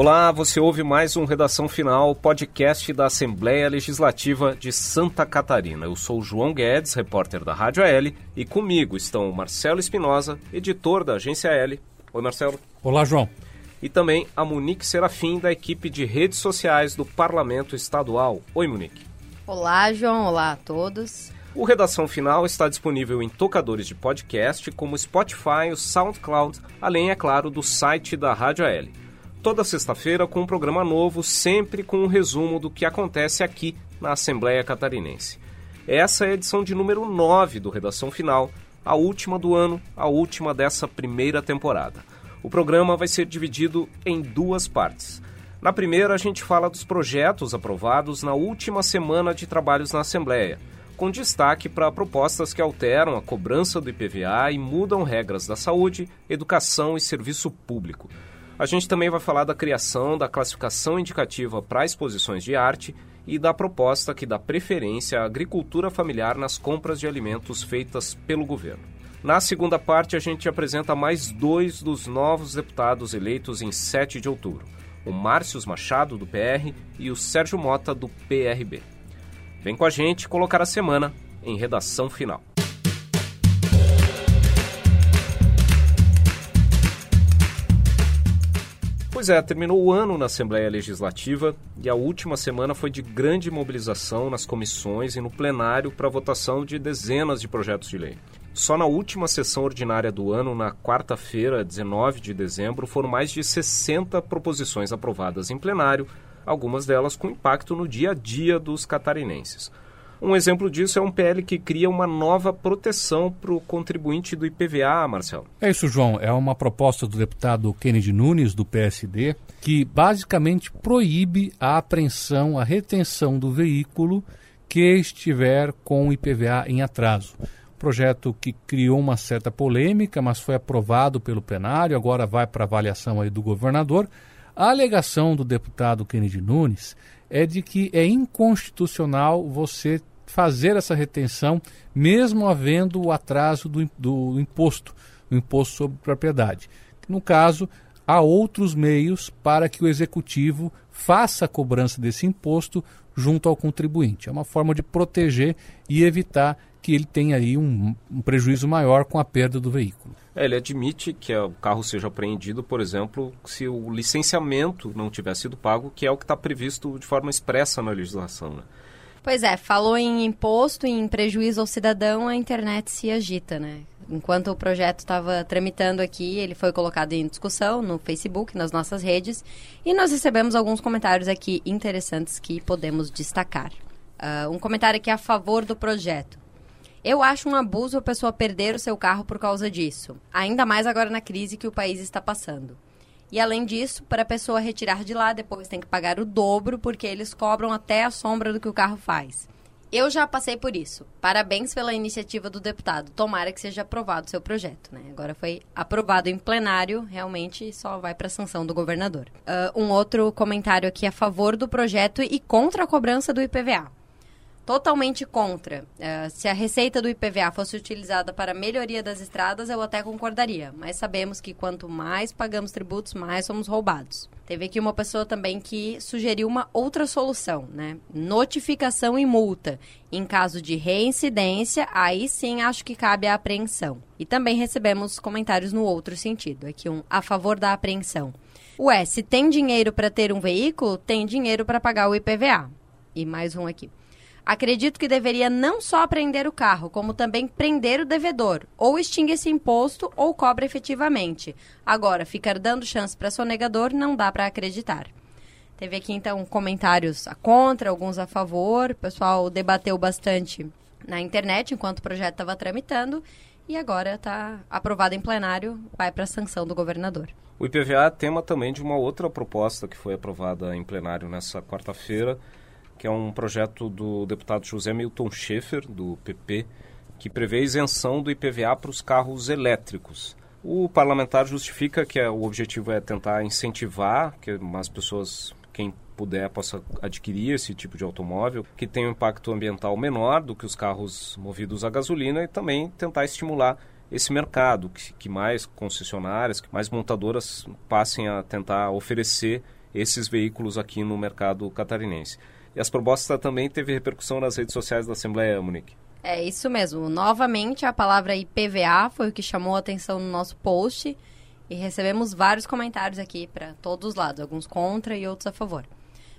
Olá, você ouve mais um Redação Final, podcast da Assembleia Legislativa de Santa Catarina. Eu sou João Guedes, repórter da Rádio AL, e comigo estão Marcelo Espinosa, editor da Agência L. Oi, Marcelo. Olá, João. E também a Monique Serafim, da equipe de redes sociais do Parlamento Estadual. Oi, Monique. Olá, João. Olá a todos. O Redação Final está disponível em tocadores de podcast como Spotify, o SoundCloud, além, é claro, do site da Rádio AL toda sexta-feira com um programa novo, sempre com um resumo do que acontece aqui na Assembleia Catarinense. Essa é a edição de número 9 do Redação Final, a última do ano, a última dessa primeira temporada. O programa vai ser dividido em duas partes. Na primeira, a gente fala dos projetos aprovados na última semana de trabalhos na Assembleia, com destaque para propostas que alteram a cobrança do IPVA e mudam regras da saúde, educação e serviço público. A gente também vai falar da criação da classificação indicativa para exposições de arte e da proposta que dá preferência à agricultura familiar nas compras de alimentos feitas pelo governo. Na segunda parte, a gente apresenta mais dois dos novos deputados eleitos em 7 de outubro: o Márcio Machado, do PR, e o Sérgio Mota, do PRB. Vem com a gente colocar a semana em redação final. Pois é, terminou o ano na Assembleia Legislativa e a última semana foi de grande mobilização nas comissões e no plenário para votação de dezenas de projetos de lei. Só na última sessão ordinária do ano, na quarta-feira, 19 de dezembro, foram mais de 60 proposições aprovadas em plenário, algumas delas com impacto no dia a dia dos catarinenses. Um exemplo disso é um PL que cria uma nova proteção para o contribuinte do IPVA, Marcelo. É isso, João. É uma proposta do deputado Kennedy Nunes, do PSD, que basicamente proíbe a apreensão, a retenção do veículo que estiver com o IPVA em atraso. Projeto que criou uma certa polêmica, mas foi aprovado pelo plenário, agora vai para avaliação aí do governador. A alegação do deputado Kennedy Nunes é de que é inconstitucional você fazer essa retenção, mesmo havendo o atraso do, do imposto, o imposto sobre propriedade. No caso, há outros meios para que o executivo faça a cobrança desse imposto junto ao contribuinte. É uma forma de proteger e evitar que ele tenha aí um, um prejuízo maior com a perda do veículo. É, ele admite que o carro seja apreendido, por exemplo, se o licenciamento não tiver sido pago, que é o que está previsto de forma expressa na legislação. Né? Pois é, falou em imposto, em prejuízo ao cidadão, a internet se agita, né? Enquanto o projeto estava tramitando aqui, ele foi colocado em discussão no Facebook, nas nossas redes, e nós recebemos alguns comentários aqui interessantes que podemos destacar. Uh, um comentário aqui a favor do projeto. Eu acho um abuso a pessoa perder o seu carro por causa disso, ainda mais agora na crise que o país está passando. E além disso, para a pessoa retirar de lá, depois tem que pagar o dobro, porque eles cobram até a sombra do que o carro faz. Eu já passei por isso. Parabéns pela iniciativa do deputado. Tomara que seja aprovado o seu projeto. Né? Agora foi aprovado em plenário, realmente só vai para sanção do governador. Uh, um outro comentário aqui a favor do projeto e contra a cobrança do IPVA totalmente contra. Uh, se a receita do IPVA fosse utilizada para a melhoria das estradas, eu até concordaria. Mas sabemos que quanto mais pagamos tributos, mais somos roubados. Teve aqui uma pessoa também que sugeriu uma outra solução, né? Notificação e multa. Em caso de reincidência, aí sim acho que cabe a apreensão. E também recebemos comentários no outro sentido. Aqui um a favor da apreensão. Ué, se tem dinheiro para ter um veículo, tem dinheiro para pagar o IPVA. E mais um aqui. Acredito que deveria não só prender o carro, como também prender o devedor, ou extingue esse imposto ou cobra efetivamente. Agora, ficar dando chance para sonegador não dá para acreditar. Teve aqui então comentários a contra, alguns a favor. O pessoal debateu bastante na internet enquanto o projeto estava tramitando e agora está aprovado em plenário, vai para a sanção do governador. O IPVA é tema também de uma outra proposta que foi aprovada em plenário nessa quarta-feira, que é um projeto do deputado José Milton Schaefer, do PP, que prevê isenção do IPVA para os carros elétricos. O parlamentar justifica que é, o objetivo é tentar incentivar que as pessoas, quem puder, possa adquirir esse tipo de automóvel, que tem um impacto ambiental menor do que os carros movidos a gasolina e também tentar estimular esse mercado, que, mais concessionárias, que mais montadoras passem a tentar oferecer esses veículos aqui no mercado catarinense. E as propostas também teve repercussão nas redes sociais da Assembleia, Monique. É isso mesmo. Novamente, a palavra IPVA foi o que chamou a atenção no nosso post e recebemos vários comentários aqui para todos os lados, alguns contra e outros a favor.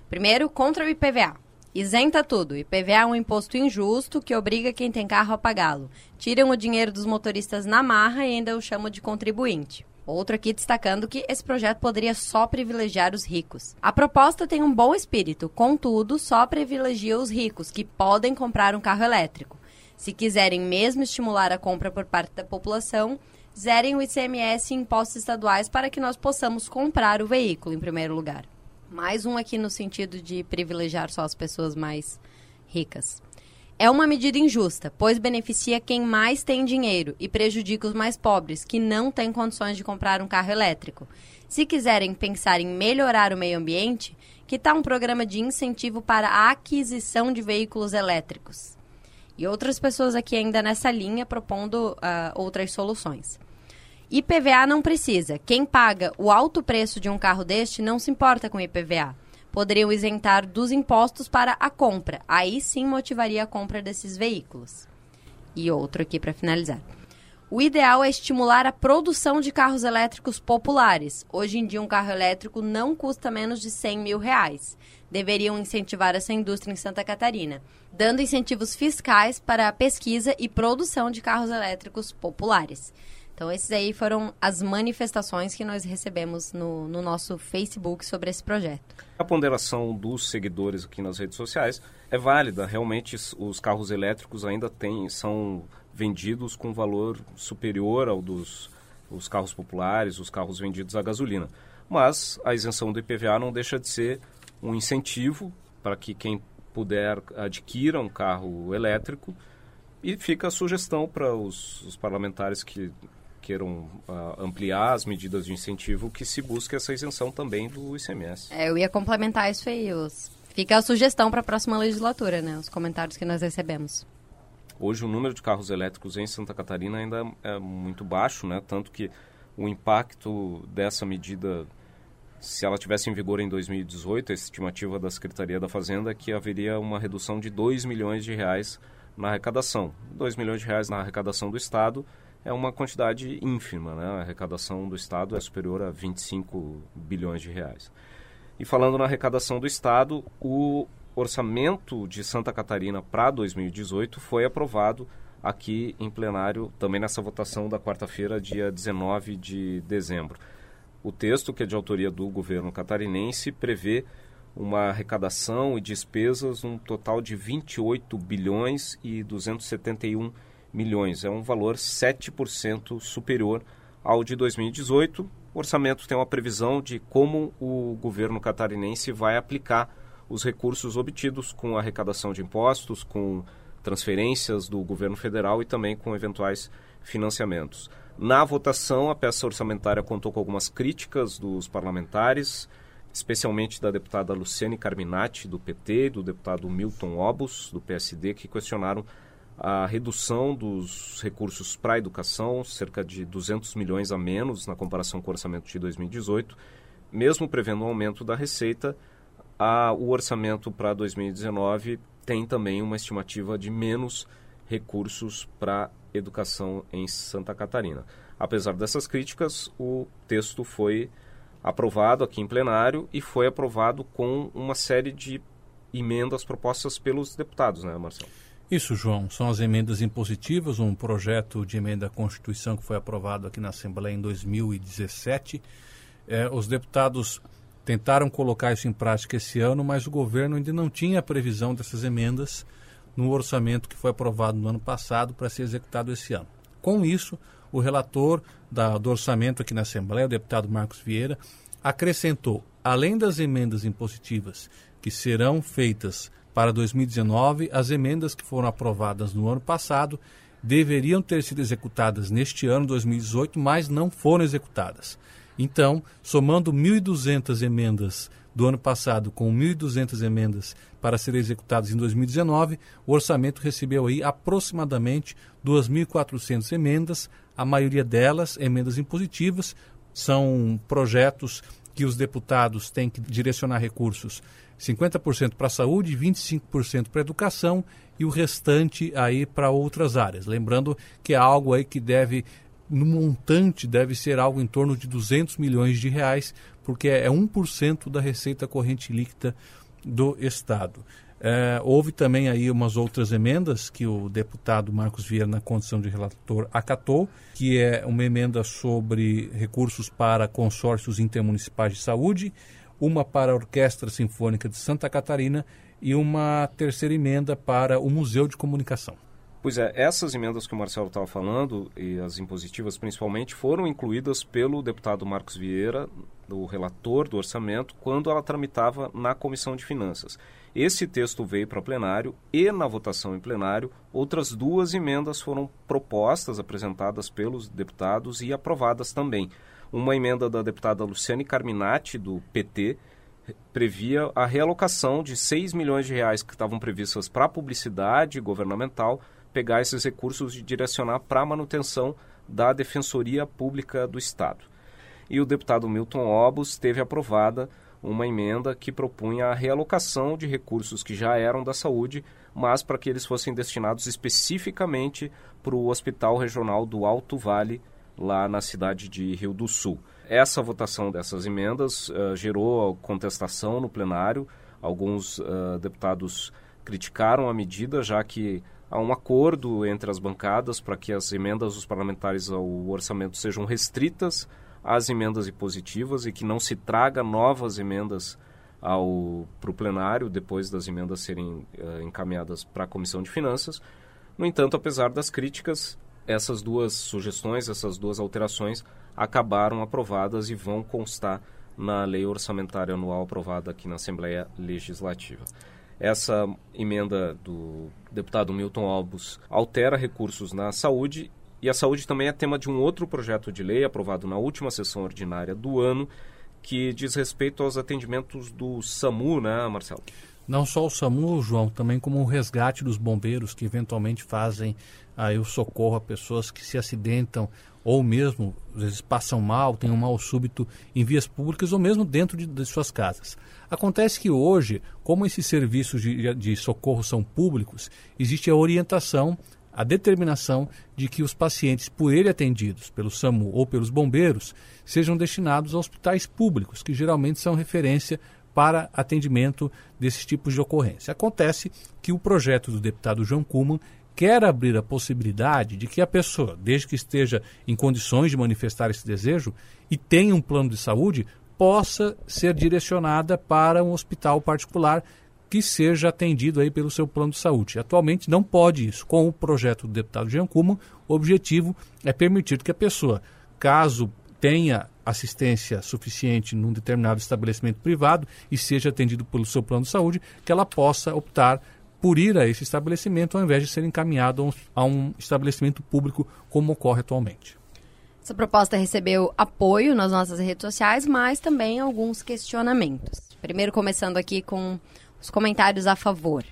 Primeiro, contra o IPVA. Isenta tudo. IPVA é um imposto injusto que obriga quem tem carro a pagá-lo. Tiram o dinheiro dos motoristas na marra e ainda o chamam de contribuinte. Outro aqui destacando que esse projeto poderia só privilegiar os ricos. A proposta tem um bom espírito, contudo, só privilegia os ricos, que podem comprar um carro elétrico. Se quiserem mesmo estimular a compra por parte da população, zerem o ICMS e impostos estaduais para que nós possamos comprar o veículo, em primeiro lugar. Mais um aqui no sentido de privilegiar só as pessoas mais ricas. É uma medida injusta, pois beneficia quem mais tem dinheiro e prejudica os mais pobres, que não têm condições de comprar um carro elétrico. Se quiserem pensar em melhorar o meio ambiente, que tal um programa de incentivo para a aquisição de veículos elétricos? E outras pessoas aqui ainda nessa linha propondo uh, outras soluções. IPVA não precisa. Quem paga o alto preço de um carro deste não se importa com IPVA poderiam isentar dos impostos para a compra. Aí sim motivaria a compra desses veículos. E outro aqui para finalizar. O ideal é estimular a produção de carros elétricos populares. Hoje em dia, um carro elétrico não custa menos de 100 mil reais. Deveriam incentivar essa indústria em Santa Catarina, dando incentivos fiscais para a pesquisa e produção de carros elétricos populares. Então, esses aí foram as manifestações que nós recebemos no, no nosso Facebook sobre esse projeto. A ponderação dos seguidores aqui nas redes sociais é válida. Realmente, os carros elétricos ainda têm, são vendidos com valor superior ao dos os carros populares, os carros vendidos a gasolina. Mas a isenção do IPVA não deixa de ser um incentivo para que quem puder adquira um carro elétrico e fica a sugestão para os, os parlamentares que queiram uh, ampliar as medidas de incentivo, que se busque essa isenção também do ICMS. É, eu ia complementar isso aí. Os... Fica a sugestão para a próxima legislatura, né? Os comentários que nós recebemos. Hoje o número de carros elétricos em Santa Catarina ainda é muito baixo, né? Tanto que o impacto dessa medida, se ela tivesse em vigor em 2018, a estimativa da Secretaria da Fazenda é que haveria uma redução de 2 milhões de reais na arrecadação. 2 milhões de reais na arrecadação do Estado é uma quantidade ínfima, né? A arrecadação do Estado é superior a 25 bilhões de reais. E falando na arrecadação do Estado, o orçamento de Santa Catarina para 2018 foi aprovado aqui em plenário, também nessa votação da quarta-feira, dia 19 de dezembro. O texto, que é de autoria do governo catarinense, prevê uma arrecadação e despesas um total de 28 bilhões e 271 milhões. É um valor 7% superior ao de 2018. O orçamento tem uma previsão de como o governo catarinense vai aplicar os recursos obtidos com a arrecadação de impostos, com transferências do governo federal e também com eventuais financiamentos. Na votação, a peça orçamentária contou com algumas críticas dos parlamentares, especialmente da deputada Luciane Carminati, do PT, e do deputado Milton Obus, do PSD, que questionaram a redução dos recursos para a educação, cerca de 200 milhões a menos na comparação com o orçamento de 2018, mesmo prevendo um aumento da receita, a, o orçamento para 2019 tem também uma estimativa de menos recursos para educação em Santa Catarina. Apesar dessas críticas, o texto foi aprovado aqui em plenário e foi aprovado com uma série de emendas propostas pelos deputados, né, Marcelo? Isso, João. São as emendas impositivas, um projeto de emenda à Constituição que foi aprovado aqui na Assembleia em 2017. É, os deputados tentaram colocar isso em prática esse ano, mas o governo ainda não tinha a previsão dessas emendas no orçamento que foi aprovado no ano passado para ser executado esse ano. Com isso, o relator da, do orçamento aqui na Assembleia, o deputado Marcos Vieira, acrescentou, além das emendas impositivas que serão feitas para 2019, as emendas que foram aprovadas no ano passado deveriam ter sido executadas neste ano, 2018, mas não foram executadas. Então, somando 1.200 emendas do ano passado com 1.200 emendas para serem executadas em 2019, o orçamento recebeu aí aproximadamente 2.400 emendas, a maioria delas emendas impositivas, são projetos que os deputados têm que direcionar recursos 50% para a saúde, 25% para a educação e o restante aí para outras áreas. Lembrando que é algo aí que deve no montante deve ser algo em torno de 200 milhões de reais, porque é 1% da receita corrente líquida do Estado. É, houve também aí umas outras emendas que o deputado Marcos Vieira, na condição de relator, acatou, que é uma emenda sobre recursos para consórcios intermunicipais de saúde, uma para a Orquestra Sinfônica de Santa Catarina e uma terceira emenda para o Museu de Comunicação. Pois é, essas emendas que o Marcelo estava falando, e as impositivas principalmente, foram incluídas pelo deputado Marcos Vieira, o relator do orçamento, quando ela tramitava na Comissão de Finanças. Esse texto veio para plenário e, na votação em plenário, outras duas emendas foram propostas, apresentadas pelos deputados e aprovadas também. Uma emenda da deputada Luciane Carminati, do PT, previa a realocação de 6 milhões de reais que estavam previstas para publicidade governamental pegar esses recursos e direcionar para a manutenção da Defensoria Pública do Estado. E o deputado Milton Obos teve aprovada uma emenda que propunha a realocação de recursos que já eram da saúde, mas para que eles fossem destinados especificamente para o Hospital Regional do Alto Vale, lá na cidade de Rio do Sul. Essa votação dessas emendas uh, gerou contestação no plenário. Alguns uh, deputados criticaram a medida, já que há um acordo entre as bancadas para que as emendas dos parlamentares ao orçamento sejam restritas às emendas impositivas e que não se traga novas emendas para o plenário depois das emendas serem uh, encaminhadas para a Comissão de Finanças. No entanto, apesar das críticas, essas duas sugestões, essas duas alterações acabaram aprovadas e vão constar na lei orçamentária anual aprovada aqui na Assembleia Legislativa. Essa emenda do deputado Milton Albus altera recursos na saúde e a saúde também é tema de um outro projeto de lei aprovado na última sessão ordinária do ano, que diz respeito aos atendimentos do SAMU, né, Marcelo? Não só o SAMU, João, também como o resgate dos bombeiros que eventualmente fazem aí o socorro a pessoas que se acidentam ou mesmo às vezes passam mal, têm um mal súbito em vias públicas ou mesmo dentro de, de suas casas. Acontece que hoje, como esses serviços de, de socorro são públicos, existe a orientação a determinação de que os pacientes, por ele atendidos pelo SAMU ou pelos bombeiros, sejam destinados a hospitais públicos, que geralmente são referência para atendimento desses tipos de ocorrência. Acontece que o projeto do deputado João Kuhlmann quer abrir a possibilidade de que a pessoa, desde que esteja em condições de manifestar esse desejo e tenha um plano de saúde, possa ser direcionada para um hospital particular que seja atendido aí pelo seu plano de saúde. Atualmente não pode isso. Com o projeto do deputado Jean Kuma, o objetivo é permitir que a pessoa, caso tenha assistência suficiente num determinado estabelecimento privado e seja atendido pelo seu plano de saúde, que ela possa optar por ir a esse estabelecimento ao invés de ser encaminhado a um estabelecimento público como ocorre atualmente. Essa proposta recebeu apoio nas nossas redes sociais, mas também alguns questionamentos. Primeiro, começando aqui com os comentários a favor.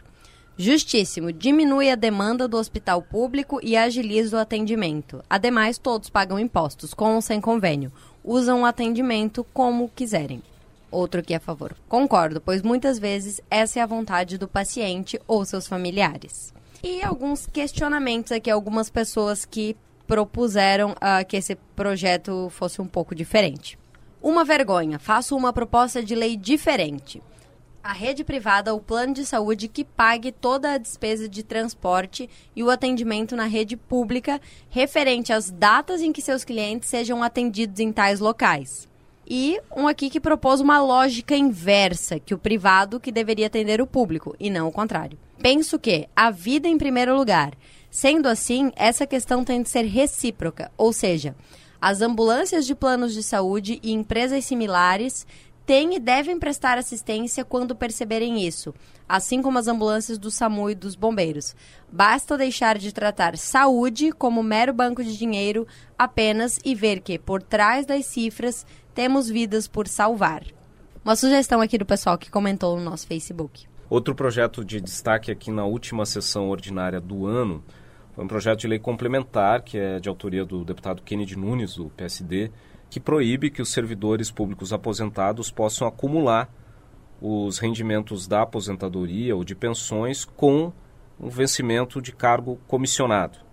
Justíssimo, diminui a demanda do hospital público e agiliza o atendimento. Ademais, todos pagam impostos, com ou sem convênio. Usam o atendimento como quiserem. Outro que é a favor. Concordo, pois muitas vezes essa é a vontade do paciente ou seus familiares. E alguns questionamentos aqui, algumas pessoas que propuseram uh, que esse projeto fosse um pouco diferente. Uma vergonha, faço uma proposta de lei diferente a rede privada ou plano de saúde que pague toda a despesa de transporte e o atendimento na rede pública referente às datas em que seus clientes sejam atendidos em tais locais. E um aqui que propôs uma lógica inversa, que o privado que deveria atender o público, e não o contrário. Penso que a vida em primeiro lugar. Sendo assim, essa questão tem de ser recíproca, ou seja, as ambulâncias de planos de saúde e empresas similares têm e devem prestar assistência quando perceberem isso, assim como as ambulâncias do SAMU e dos bombeiros. Basta deixar de tratar saúde como mero banco de dinheiro apenas e ver que, por trás das cifras, temos vidas por salvar. Uma sugestão aqui do pessoal que comentou no nosso Facebook. Outro projeto de destaque aqui na última sessão ordinária do ano foi um projeto de lei complementar, que é de autoria do deputado Kennedy Nunes, do PSD, que proíbe que os servidores públicos aposentados possam acumular os rendimentos da aposentadoria ou de pensões com um vencimento de cargo comissionado.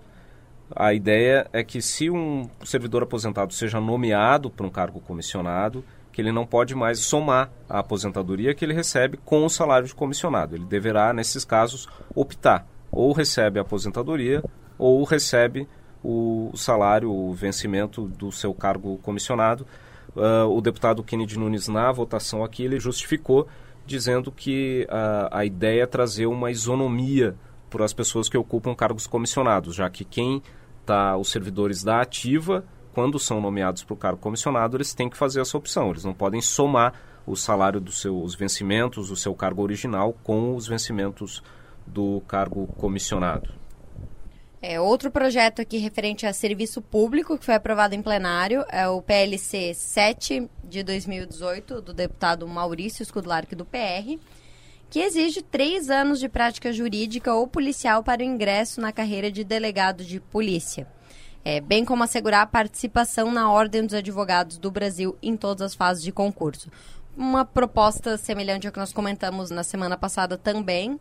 A ideia é que se um servidor aposentado seja nomeado para um cargo comissionado, que ele não pode mais somar a aposentadoria que ele recebe com o salário de comissionado. Ele deverá, nesses casos, optar. Ou recebe a aposentadoria ou recebe o salário, o vencimento do seu cargo comissionado. Uh, o deputado Kennedy Nunes, na votação aqui, ele justificou dizendo que uh, a ideia é trazer uma isonomia para as pessoas que ocupam cargos comissionados, já que quem está, os servidores da ativa, quando são nomeados para o cargo comissionado, eles têm que fazer essa opção. Eles não podem somar o salário dos seus vencimentos, do seu cargo original, com os vencimentos do cargo comissionado. É, outro projeto aqui referente a serviço público que foi aprovado em plenário é o PLC 7 de 2018, do deputado Maurício Skudlark do PR, que exige três anos de prática jurídica ou policial para o ingresso na carreira de delegado de polícia é, bem como assegurar a participação na Ordem dos Advogados do Brasil em todas as fases de concurso. Uma proposta semelhante ao que nós comentamos na semana passada também,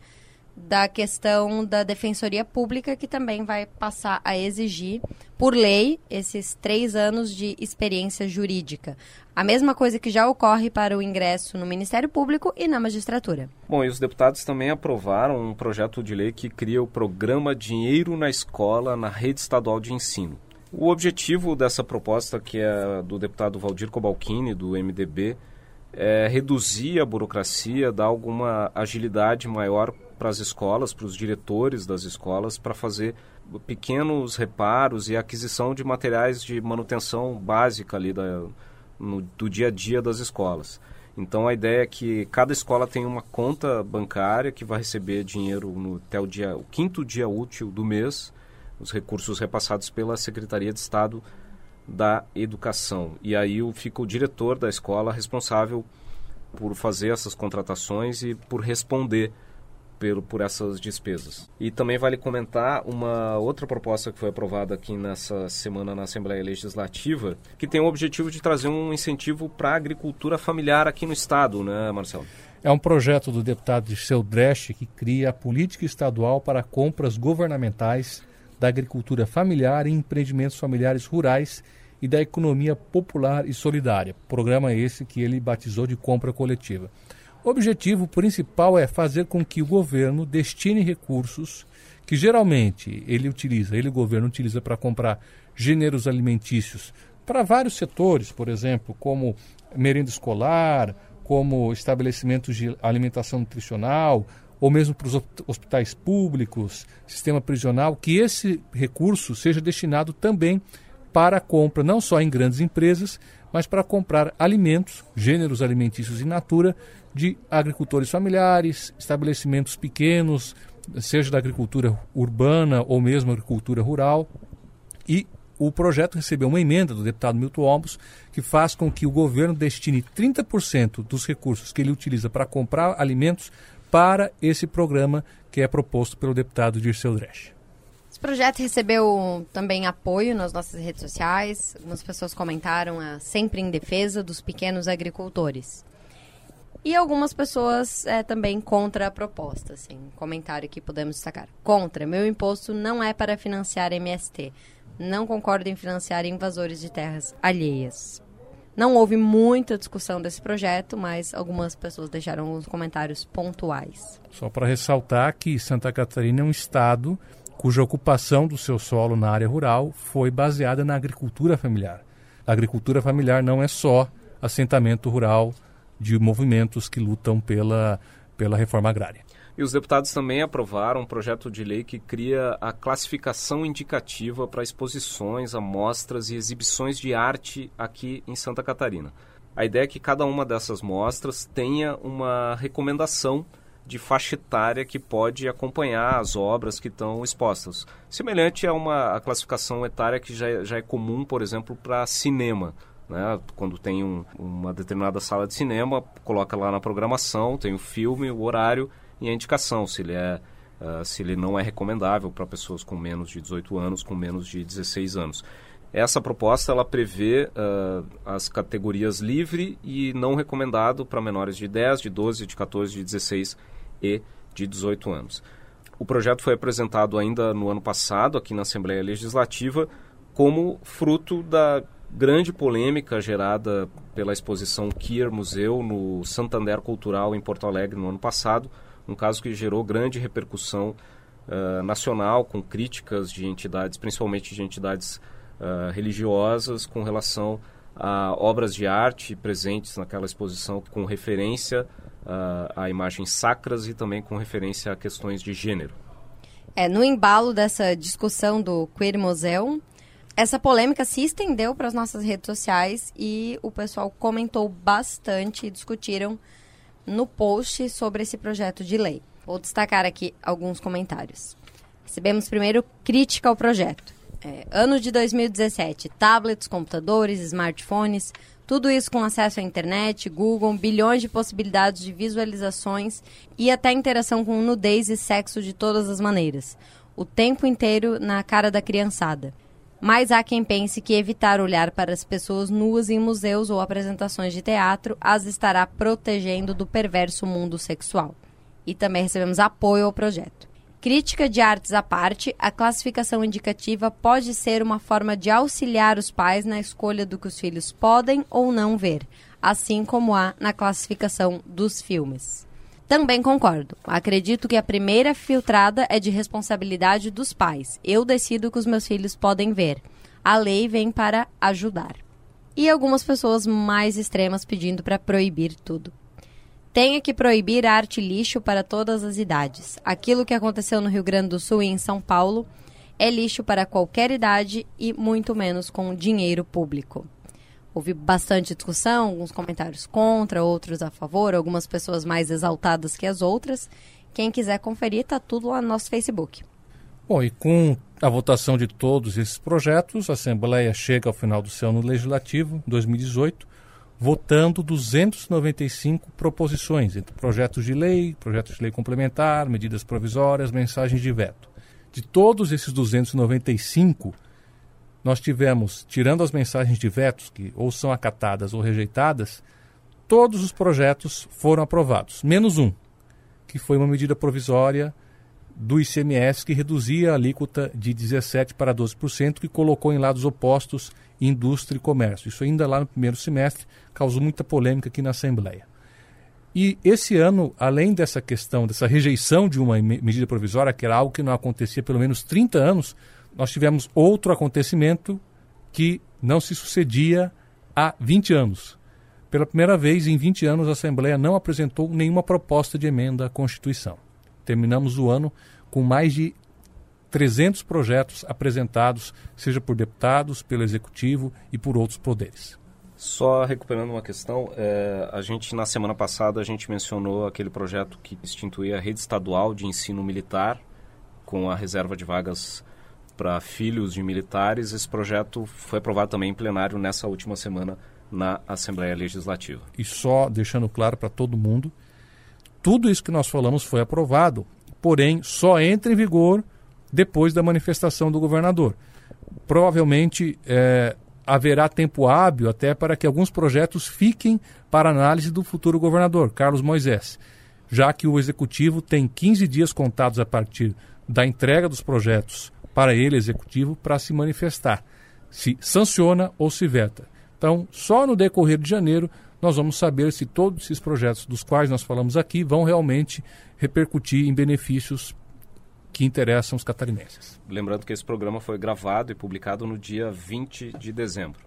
da questão da Defensoria Pública, que também vai passar a exigir, por lei, esses três anos de experiência jurídica. A mesma coisa que já ocorre para o ingresso no Ministério Público e na magistratura. Bom, e os deputados também aprovaram um projeto de lei que cria o programa Dinheiro na Escola na rede estadual de ensino. O objetivo dessa proposta, que é do deputado Valdir Cobalcini, do MDB, é reduzir a burocracia, dar alguma agilidade maior para as escolas, para os diretores das escolas, para fazer pequenos reparos e aquisição de materiais de manutenção básica ali da, no, do dia a dia das escolas. Então a ideia é que cada escola tem uma conta bancária que vai receber dinheiro no, até o, dia, o quinto dia útil do mês, os recursos repassados pela Secretaria de Estado da Educação. E aí fica o diretor da escola responsável por fazer essas contratações e por responder pelo, por essas despesas. E também vale comentar uma outra proposta que foi aprovada aqui nessa semana na Assembleia Legislativa, que tem o objetivo de trazer um incentivo para a agricultura familiar aqui no Estado, né, Marcelo? É um projeto do deputado Dirceu Dresch que cria a política estadual para compras governamentais da agricultura familiar e empreendimentos familiares rurais e da economia popular e solidária. Programa esse que ele batizou de compra coletiva. O objetivo principal é fazer com que o governo destine recursos que geralmente ele utiliza, ele o governo utiliza para comprar gêneros alimentícios para vários setores, por exemplo, como merenda escolar, como estabelecimentos de alimentação nutricional, ou mesmo para os hospitais públicos, sistema prisional, que esse recurso seja destinado também para a compra, não só em grandes empresas, mas para comprar alimentos, gêneros alimentícios in natura, de agricultores familiares, estabelecimentos pequenos, seja da agricultura urbana ou mesmo agricultura rural. E o projeto recebeu uma emenda do deputado Milton Ombos, que faz com que o governo destine 30% dos recursos que ele utiliza para comprar alimentos para esse programa que é proposto pelo deputado Dirceu Dresch. Esse projeto recebeu também apoio nas nossas redes sociais. Algumas pessoas comentaram a sempre em defesa dos pequenos agricultores. E algumas pessoas é, também contra a proposta, assim, comentário que podemos destacar. Contra, meu imposto não é para financiar MST. Não concordo em financiar invasores de terras alheias. Não houve muita discussão desse projeto, mas algumas pessoas deixaram alguns comentários pontuais. Só para ressaltar que Santa Catarina é um estado cuja ocupação do seu solo na área rural foi baseada na agricultura familiar. A agricultura familiar não é só assentamento rural de movimentos que lutam pela, pela reforma agrária. E os deputados também aprovaram um projeto de lei que cria a classificação indicativa para exposições, amostras e exibições de arte aqui em Santa Catarina. A ideia é que cada uma dessas mostras tenha uma recomendação de faixa etária que pode acompanhar as obras que estão expostas. Semelhante a uma a classificação etária que já, já é comum, por exemplo, para cinema. Né? Quando tem um, uma determinada sala de cinema, coloca lá na programação, tem o filme, o horário e a indicação, se ele, é, uh, se ele não é recomendável para pessoas com menos de 18 anos, com menos de 16 anos. Essa proposta ela prevê uh, as categorias livre e não recomendado para menores de 10, de 12, de 14, de 16 e de 18 anos. O projeto foi apresentado ainda no ano passado aqui na Assembleia Legislativa como fruto da grande polêmica gerada pela exposição Kier Museu no Santander Cultural em Porto Alegre no ano passado, um caso que gerou grande repercussão uh, nacional, com críticas de entidades, principalmente de entidades uh, religiosas, com relação a obras de arte presentes naquela exposição com referência uh, a imagens sacras e também com referência a questões de gênero. É, no embalo dessa discussão do Queer Museum, essa polêmica se estendeu para as nossas redes sociais e o pessoal comentou bastante discutiram no post sobre esse projeto de lei. Vou destacar aqui alguns comentários. Recebemos primeiro crítica ao projeto. É, ano de 2017, tablets, computadores, smartphones, tudo isso com acesso à internet, Google, bilhões de possibilidades de visualizações e até interação com nudez e sexo de todas as maneiras. O tempo inteiro na cara da criançada. Mas há quem pense que evitar olhar para as pessoas nuas em museus ou apresentações de teatro as estará protegendo do perverso mundo sexual. E também recebemos apoio ao projeto. Crítica de artes à parte, a classificação indicativa pode ser uma forma de auxiliar os pais na escolha do que os filhos podem ou não ver, assim como há na classificação dos filmes. Também concordo. Acredito que a primeira filtrada é de responsabilidade dos pais. Eu decido que os meus filhos podem ver. A lei vem para ajudar. E algumas pessoas mais extremas pedindo para proibir tudo. Tenha que proibir a arte lixo para todas as idades. Aquilo que aconteceu no Rio Grande do Sul e em São Paulo é lixo para qualquer idade e muito menos com dinheiro público. Houve bastante discussão, alguns comentários contra, outros a favor, algumas pessoas mais exaltadas que as outras. Quem quiser conferir, está tudo lá no nosso Facebook. Bom, e com a votação de todos esses projetos, a Assembleia chega ao final do seu ano legislativo, 2018, votando 295 proposições, entre projetos de lei, projetos de lei complementar, medidas provisórias, mensagens de veto. De todos esses 295, nós tivemos, tirando as mensagens de vetos, que ou são acatadas ou rejeitadas, todos os projetos foram aprovados, menos um, que foi uma medida provisória do ICMS que reduzia a alíquota de 17% para 12%, que colocou em lados opostos indústria e comércio. Isso ainda lá no primeiro semestre causou muita polêmica aqui na Assembleia. E esse ano, além dessa questão, dessa rejeição de uma medida provisória, que era algo que não acontecia há pelo menos 30 anos, nós tivemos outro acontecimento que não se sucedia há 20 anos. Pela primeira vez em 20 anos, a Assembleia não apresentou nenhuma proposta de emenda à Constituição. Terminamos o ano com mais de 300 projetos apresentados, seja por deputados, pelo Executivo e por outros poderes. Só recuperando uma questão, é, a gente na semana passada a gente mencionou aquele projeto que instituía a rede estadual de ensino militar com a reserva de vagas para filhos de militares. Esse projeto foi aprovado também em plenário nessa última semana na Assembleia Legislativa. E só deixando claro para todo mundo, tudo isso que nós falamos foi aprovado, porém só entra em vigor depois da manifestação do governador. Provavelmente é, haverá tempo hábil até para que alguns projetos fiquem para análise do futuro governador, Carlos Moisés, já que o executivo tem 15 dias contados a partir da entrega dos projetos para ele, executivo, para se manifestar, se sanciona ou se veta. Então, só no decorrer de janeiro nós vamos saber se todos esses projetos dos quais nós falamos aqui vão realmente repercutir em benefícios que interessam os catarinenses. Lembrando que esse programa foi gravado e publicado no dia 20 de dezembro.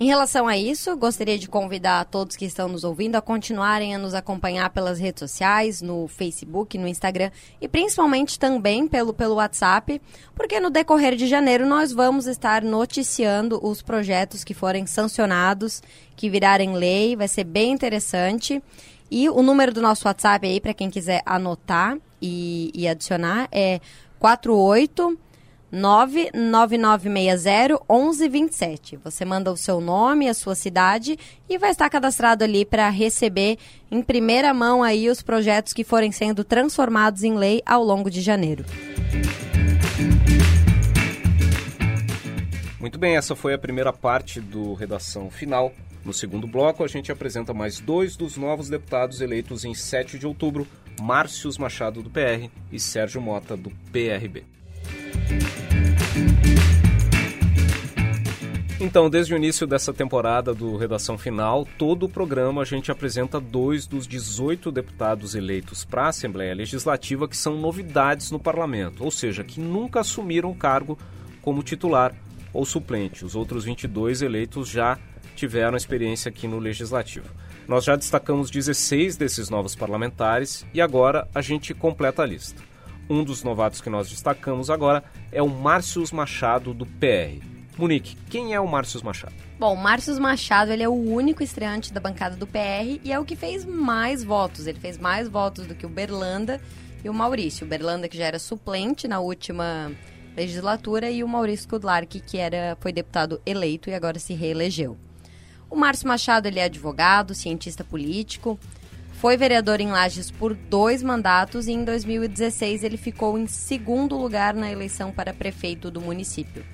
Em relação a isso, gostaria de convidar todos que estão nos ouvindo a continuarem a nos acompanhar pelas redes sociais, no Facebook, no Instagram e principalmente também pelo, pelo WhatsApp, porque no decorrer de janeiro nós vamos estar noticiando os projetos que forem sancionados, que virarem lei, vai ser bem interessante. E o número do nosso WhatsApp aí, para quem quiser anotar e, e adicionar, é 48 99960 1127. Você manda o seu nome, a sua cidade e vai estar cadastrado ali para receber em primeira mão aí os projetos que forem sendo transformados em lei ao longo de janeiro. Muito bem, essa foi a primeira parte do Redação Final. No segundo bloco, a gente apresenta mais dois dos novos deputados eleitos em 7 de outubro, Márcios Machado, do PR, e Sérgio Mota, do PRB. Então, desde o início dessa temporada do Redação Final, todo o programa a gente apresenta dois dos 18 deputados eleitos para a Assembleia Legislativa que são novidades no parlamento, ou seja, que nunca assumiram cargo como titular ou suplente. Os outros 22 eleitos já tiveram experiência aqui no Legislativo. Nós já destacamos 16 desses novos parlamentares e agora a gente completa a lista. Um dos novatos que nós destacamos agora é o Márcio Machado, do PR. Monique, quem é o Márcio Machado? Bom, o Márcio Machado ele é o único estreante da bancada do PR e é o que fez mais votos. Ele fez mais votos do que o Berlanda e o Maurício. O Berlanda que já era suplente na última legislatura e o Maurício Kudlark que era foi deputado eleito e agora se reelegeu. O Márcio Machado ele é advogado, cientista político, foi vereador em Lages por dois mandatos e em 2016 ele ficou em segundo lugar na eleição para prefeito do município.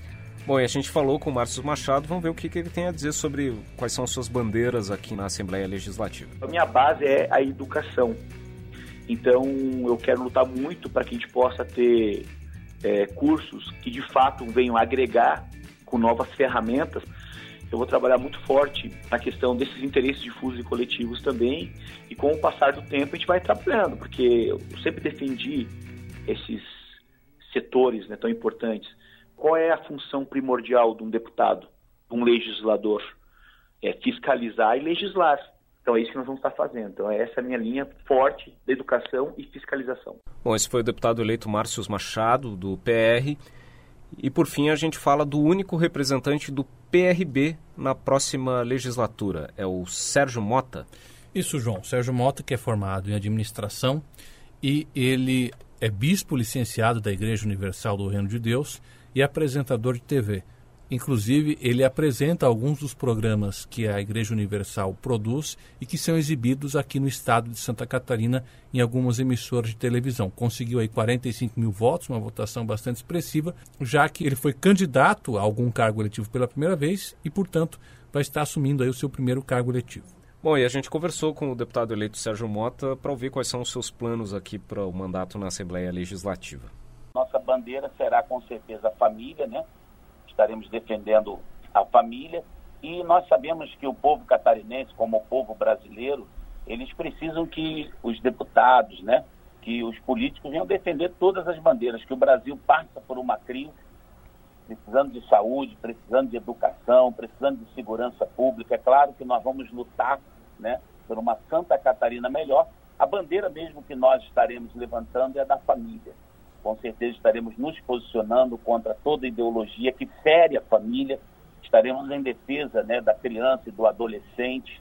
Bom, e a gente falou com o Márcio Machado, vamos ver o que, que ele tem a dizer sobre quais são as suas bandeiras aqui na Assembleia Legislativa. A minha base é a educação. Então, eu quero lutar muito para que a gente possa ter é, cursos que de fato venham agregar com novas ferramentas. Eu vou trabalhar muito forte na questão desses interesses difusos e coletivos também. E com o passar do tempo, a gente vai trabalhando, porque eu sempre defendi esses setores né, tão importantes qual é a função primordial de um deputado, de um legislador? É fiscalizar e legislar. Então é isso que nós vamos estar fazendo. Então essa é a minha linha forte da educação e fiscalização. Bom, esse foi o deputado eleito Márcio Machado, do PR. E por fim a gente fala do único representante do PRB na próxima legislatura, é o Sérgio Mota. Isso, João. Sérgio Mota, que é formado em administração e ele é bispo licenciado da Igreja Universal do Reino de Deus e apresentador de TV. Inclusive, ele apresenta alguns dos programas que a Igreja Universal produz e que são exibidos aqui no estado de Santa Catarina em algumas emissoras de televisão. Conseguiu aí 45 mil votos, uma votação bastante expressiva, já que ele foi candidato a algum cargo eletivo pela primeira vez e, portanto, vai estar assumindo aí o seu primeiro cargo eletivo. Bom, e a gente conversou com o deputado eleito Sérgio Mota para ouvir quais são os seus planos aqui para o mandato na Assembleia Legislativa. Nossa bandeira será com certeza a família, né? Estaremos defendendo a família e nós sabemos que o povo catarinense, como o povo brasileiro, eles precisam que os deputados, né, que os políticos venham defender todas as bandeiras, que o Brasil passa por uma crise, precisando de saúde, precisando de educação, precisando de segurança pública. É claro que nós vamos lutar, né, por uma Santa Catarina melhor. A bandeira mesmo que nós estaremos levantando é da família com certeza estaremos nos posicionando contra toda ideologia que fere a família, estaremos em defesa né, da criança e do adolescente.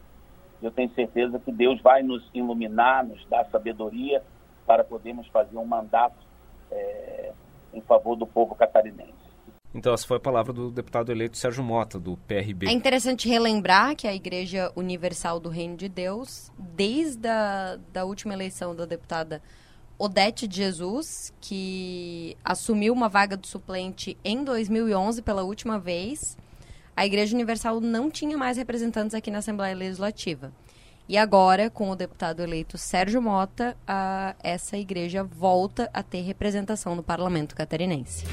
Eu tenho certeza que Deus vai nos iluminar, nos dar sabedoria para podermos fazer um mandato é, em favor do povo catarinense. Então, essa foi a palavra do deputado eleito Sérgio Mota, do PRB. É interessante relembrar que a Igreja Universal do Reino de Deus, desde a da última eleição da deputada Odete de Jesus, que assumiu uma vaga do suplente em 2011 pela última vez. A Igreja Universal não tinha mais representantes aqui na Assembleia Legislativa. E agora, com o deputado eleito Sérgio Mota, a, essa igreja volta a ter representação no parlamento catarinense.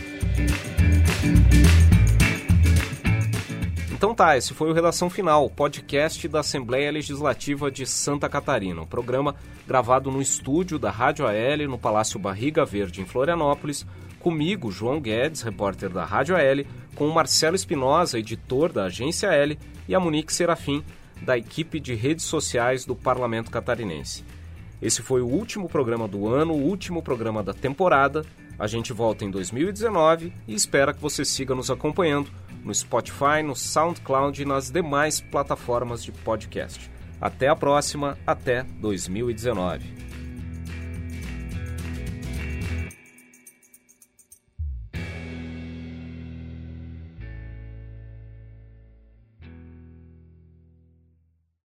Então tá, esse foi o Redação Final, podcast da Assembleia Legislativa de Santa Catarina. Um programa gravado no estúdio da Rádio AL, no Palácio Barriga Verde, em Florianópolis, comigo, João Guedes, repórter da Rádio AL, com o Marcelo Espinosa, editor da Agência L, e a Monique Serafim, da equipe de redes sociais do Parlamento Catarinense. Esse foi o último programa do ano, o último programa da temporada. A gente volta em 2019 e espera que você siga nos acompanhando no Spotify, no SoundCloud e nas demais plataformas de podcast. Até a próxima, até 2019.